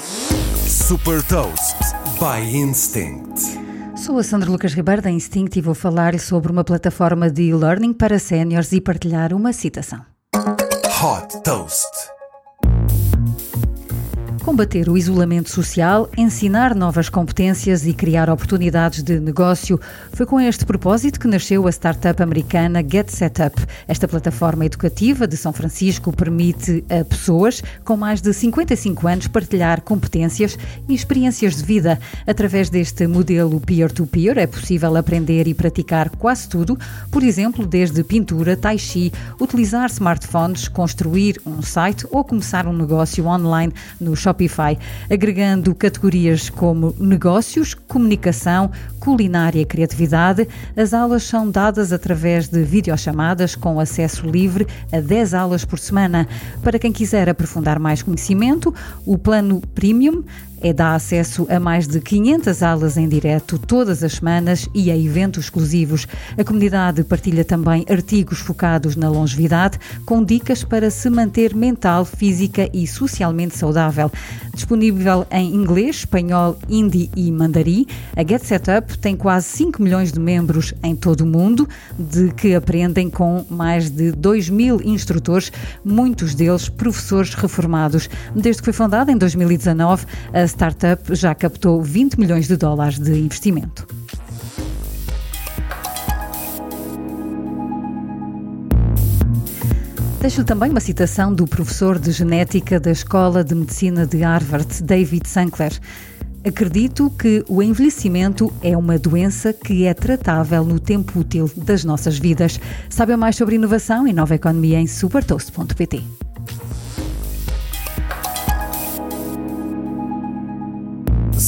Super Toast by Instinct. Sou a Sandra Lucas Ribeiro da Instinct e vou falar sobre uma plataforma de e-learning para séniores e partilhar uma citação. Hot Toast. Combater o isolamento social, ensinar novas competências e criar oportunidades de negócio foi com este propósito que nasceu a startup americana Get Setup. Esta plataforma educativa de São Francisco permite a pessoas com mais de 55 anos partilhar competências e experiências de vida. Através deste modelo peer-to-peer é possível aprender e praticar quase tudo, por exemplo, desde pintura, tai chi, utilizar smartphones, construir um site ou começar um negócio online no shopping Shopify, agregando categorias como negócios, comunicação, culinária e criatividade. As aulas são dadas através de videochamadas com acesso livre a 10 aulas por semana. Para quem quiser aprofundar mais conhecimento, o plano Premium é dá acesso a mais de 500 aulas em direto todas as semanas e a eventos exclusivos. A comunidade partilha também artigos focados na longevidade, com dicas para se manter mental, física e socialmente saudável. Disponível em inglês, espanhol, hindi e mandarim, a Get Setup tem quase 5 milhões de membros em todo o mundo, de que aprendem com mais de 2 mil instrutores, muitos deles professores reformados. Desde que foi fundada em 2019, a startup já captou 20 milhões de dólares de investimento. Deixo também uma citação do professor de genética da Escola de Medicina de Harvard, David Sankler. Acredito que o envelhecimento é uma doença que é tratável no tempo útil das nossas vidas. Saiba mais sobre inovação e nova economia em supertoast.pt.